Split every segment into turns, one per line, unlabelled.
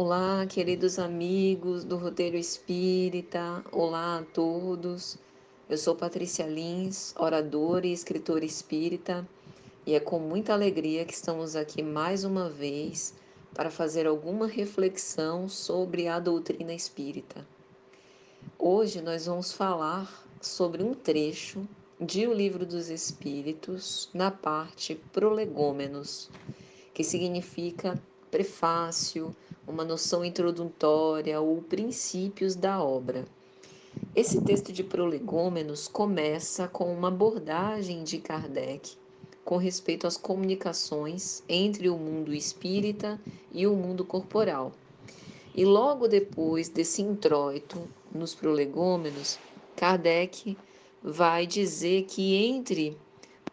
Olá, queridos amigos do Roteiro Espírita. Olá a todos. Eu sou Patrícia Lins, oradora e escritora espírita, e é com muita alegria que estamos aqui mais uma vez para fazer alguma reflexão sobre a doutrina espírita. Hoje nós vamos falar sobre um trecho de O Livro dos Espíritos, na parte Prolegômenos, que significa prefácio, uma noção introdutória ou princípios da obra. Esse texto de Prolegômenos começa com uma abordagem de Kardec com respeito às comunicações entre o mundo espírita e o mundo corporal. E logo depois desse introito nos prolegômenos, Kardec vai dizer que entre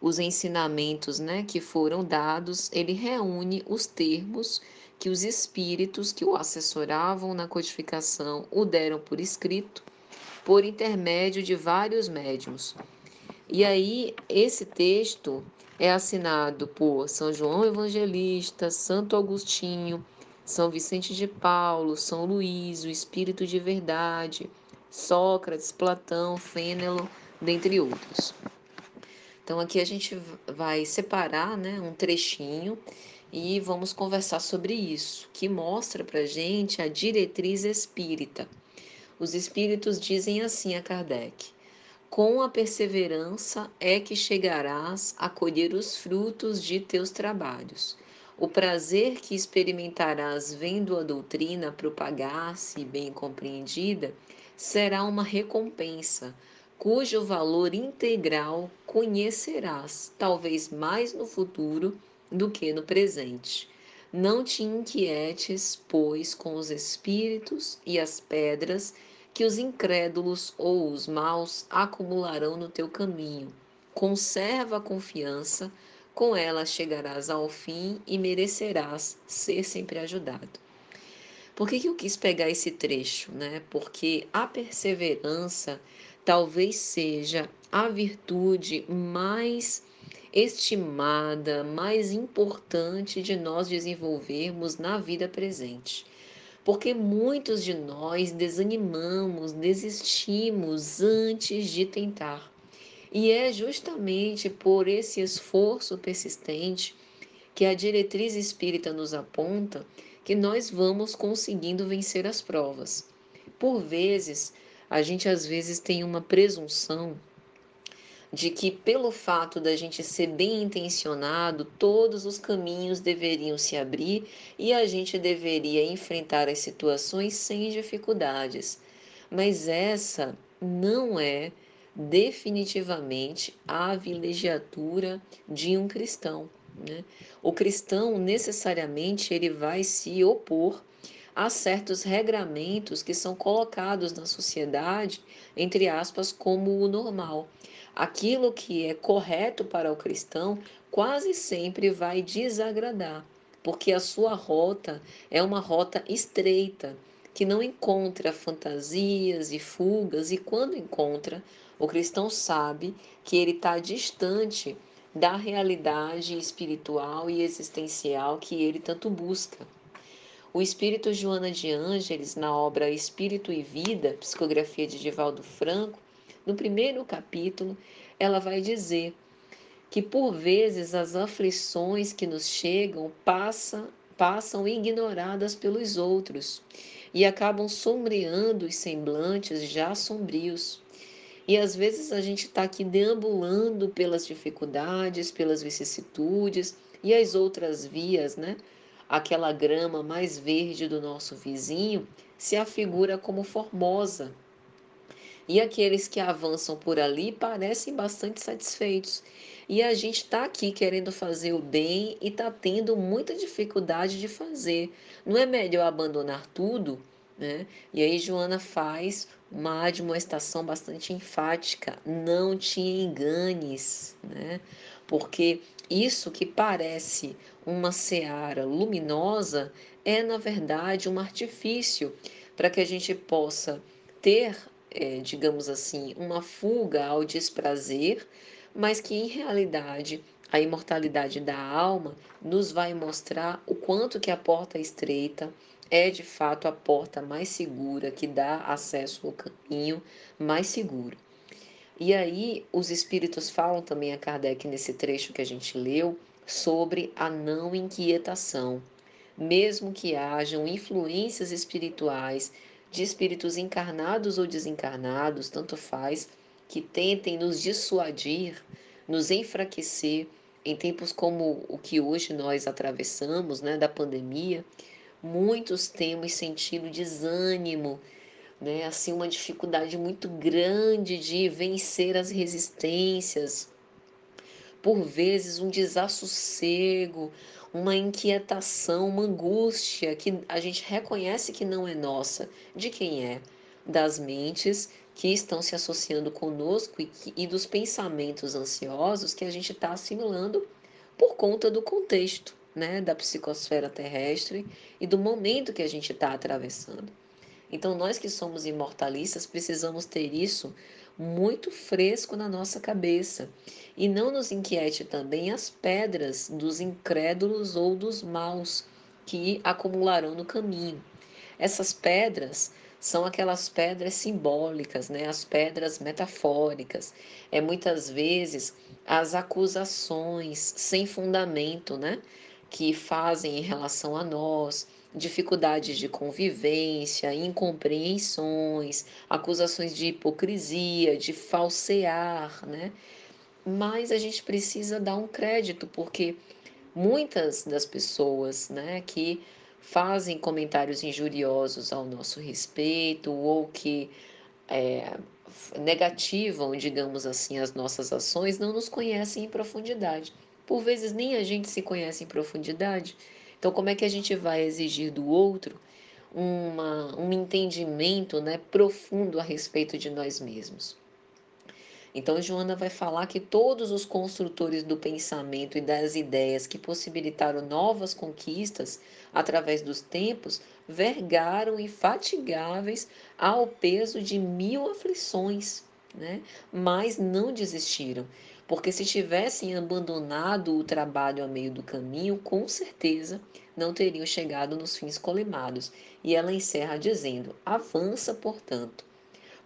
os ensinamentos né, que foram dados, ele reúne os termos que os espíritos que o assessoravam na codificação o deram por escrito, por intermédio de vários médiums. E aí, esse texto é assinado por São João Evangelista, Santo Agostinho, São Vicente de Paulo, São Luís, o Espírito de Verdade, Sócrates, Platão, Fênelon, dentre outros. Então aqui a gente vai separar né, um trechinho e vamos conversar sobre isso, que mostra para gente a diretriz espírita. Os espíritos dizem assim a Kardec: com a perseverança é que chegarás a colher os frutos de teus trabalhos. O prazer que experimentarás vendo a doutrina propagar-se bem compreendida será uma recompensa cujo valor integral conhecerás, talvez mais no futuro do que no presente. Não te inquietes, pois, com os espíritos e as pedras que os incrédulos ou os maus acumularão no teu caminho. Conserva a confiança, com ela chegarás ao fim e merecerás ser sempre ajudado. Por que, que eu quis pegar esse trecho? Né? Porque a perseverança talvez seja a virtude mais estimada, mais importante de nós desenvolvermos na vida presente. Porque muitos de nós desanimamos, desistimos antes de tentar. E é justamente por esse esforço persistente que a diretriz espírita nos aponta que nós vamos conseguindo vencer as provas. Por vezes, a gente às vezes tem uma presunção de que pelo fato da gente ser bem intencionado, todos os caminhos deveriam se abrir e a gente deveria enfrentar as situações sem dificuldades. Mas essa não é definitivamente a vilegiatura de um cristão. Né? O cristão necessariamente ele vai se opor há certos regramentos que são colocados na sociedade, entre aspas, como o normal. Aquilo que é correto para o cristão quase sempre vai desagradar, porque a sua rota é uma rota estreita, que não encontra fantasias e fugas, e quando encontra, o cristão sabe que ele está distante da realidade espiritual e existencial que ele tanto busca. O espírito Joana de Ângeles, na obra Espírito e Vida, psicografia de Divaldo Franco, no primeiro capítulo, ela vai dizer que por vezes as aflições que nos chegam passam, passam ignoradas pelos outros e acabam sombreando os semblantes já sombrios. E às vezes a gente está aqui deambulando pelas dificuldades, pelas vicissitudes e as outras vias, né? Aquela grama mais verde do nosso vizinho se afigura como formosa. E aqueles que avançam por ali parecem bastante satisfeitos. E a gente está aqui querendo fazer o bem e está tendo muita dificuldade de fazer. Não é melhor abandonar tudo? Né? E aí Joana faz uma admoestação bastante enfática: não te enganes, né? Porque isso que parece uma seara luminosa é, na verdade, um artifício para que a gente possa ter, é, digamos assim, uma fuga ao desprazer, mas que em realidade a imortalidade da alma nos vai mostrar o quanto que a porta estreita, é de fato a porta mais segura que dá acesso ao caminho mais seguro. E aí, os espíritos falam também a Kardec nesse trecho que a gente leu sobre a não inquietação. Mesmo que hajam influências espirituais de espíritos encarnados ou desencarnados, tanto faz, que tentem nos dissuadir, nos enfraquecer em tempos como o que hoje nós atravessamos, né, da pandemia, muitos temos sentido desânimo, né, assim uma dificuldade muito grande de vencer as resistências, por vezes um desassossego, uma inquietação, uma angústia que a gente reconhece que não é nossa, de quem é? Das mentes que estão se associando conosco e, e dos pensamentos ansiosos que a gente está assimilando por conta do contexto, né, da psicosfera terrestre e do momento que a gente está atravessando. Então, nós que somos imortalistas precisamos ter isso muito fresco na nossa cabeça e não nos inquiete também as pedras dos incrédulos ou dos maus que acumularão no caminho. Essas pedras são aquelas pedras simbólicas, né? as pedras metafóricas. É muitas vezes as acusações sem fundamento né? que fazem em relação a nós, dificuldades de convivência, incompreensões, acusações de hipocrisia, de falsear, né? Mas a gente precisa dar um crédito, porque muitas das pessoas, né, que fazem comentários injuriosos ao nosso respeito ou que é, negativam, digamos assim, as nossas ações, não nos conhecem em profundidade. Por vezes nem a gente se conhece em profundidade então, como é que a gente vai exigir do outro uma, um entendimento né, profundo a respeito de nós mesmos? Então, Joana vai falar que todos os construtores do pensamento e das ideias que possibilitaram novas conquistas através dos tempos vergaram infatigáveis ao peso de mil aflições, né? mas não desistiram porque se tivessem abandonado o trabalho a meio do caminho, com certeza não teriam chegado nos fins colemados. E ela encerra dizendo: avança, portanto,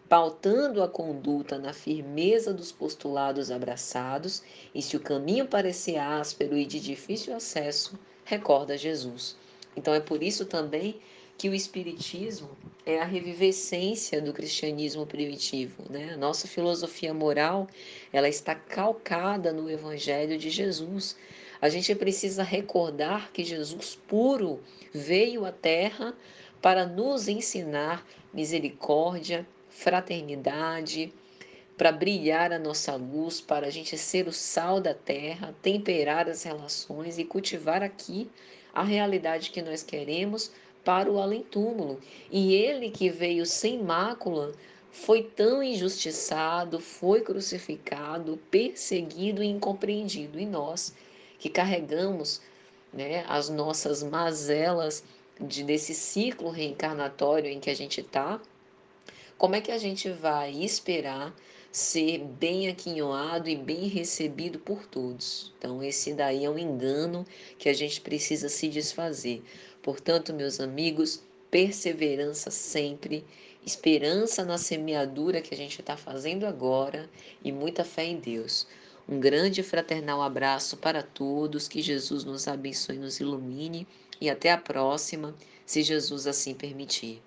pautando a conduta na firmeza dos postulados abraçados, e se o caminho parecer áspero e de difícil acesso, recorda Jesus. Então é por isso também que o Espiritismo é a revivescência do cristianismo primitivo. Né? A nossa filosofia moral ela está calcada no Evangelho de Jesus. A gente precisa recordar que Jesus puro veio à Terra para nos ensinar misericórdia, fraternidade, para brilhar a nossa luz, para a gente ser o sal da terra, temperar as relações e cultivar aqui a realidade que nós queremos para o além-túmulo. E ele que veio sem mácula foi tão injustiçado, foi crucificado, perseguido e incompreendido. E nós que carregamos né, as nossas mazelas de, desse ciclo reencarnatório em que a gente está, como é que a gente vai esperar ser bem aquinhoado e bem recebido por todos? Então, esse daí é um engano que a gente precisa se desfazer. Portanto, meus amigos, perseverança sempre, esperança na semeadura que a gente está fazendo agora e muita fé em Deus. Um grande fraternal abraço para todos, que Jesus nos abençoe e nos ilumine e até a próxima, se Jesus assim permitir.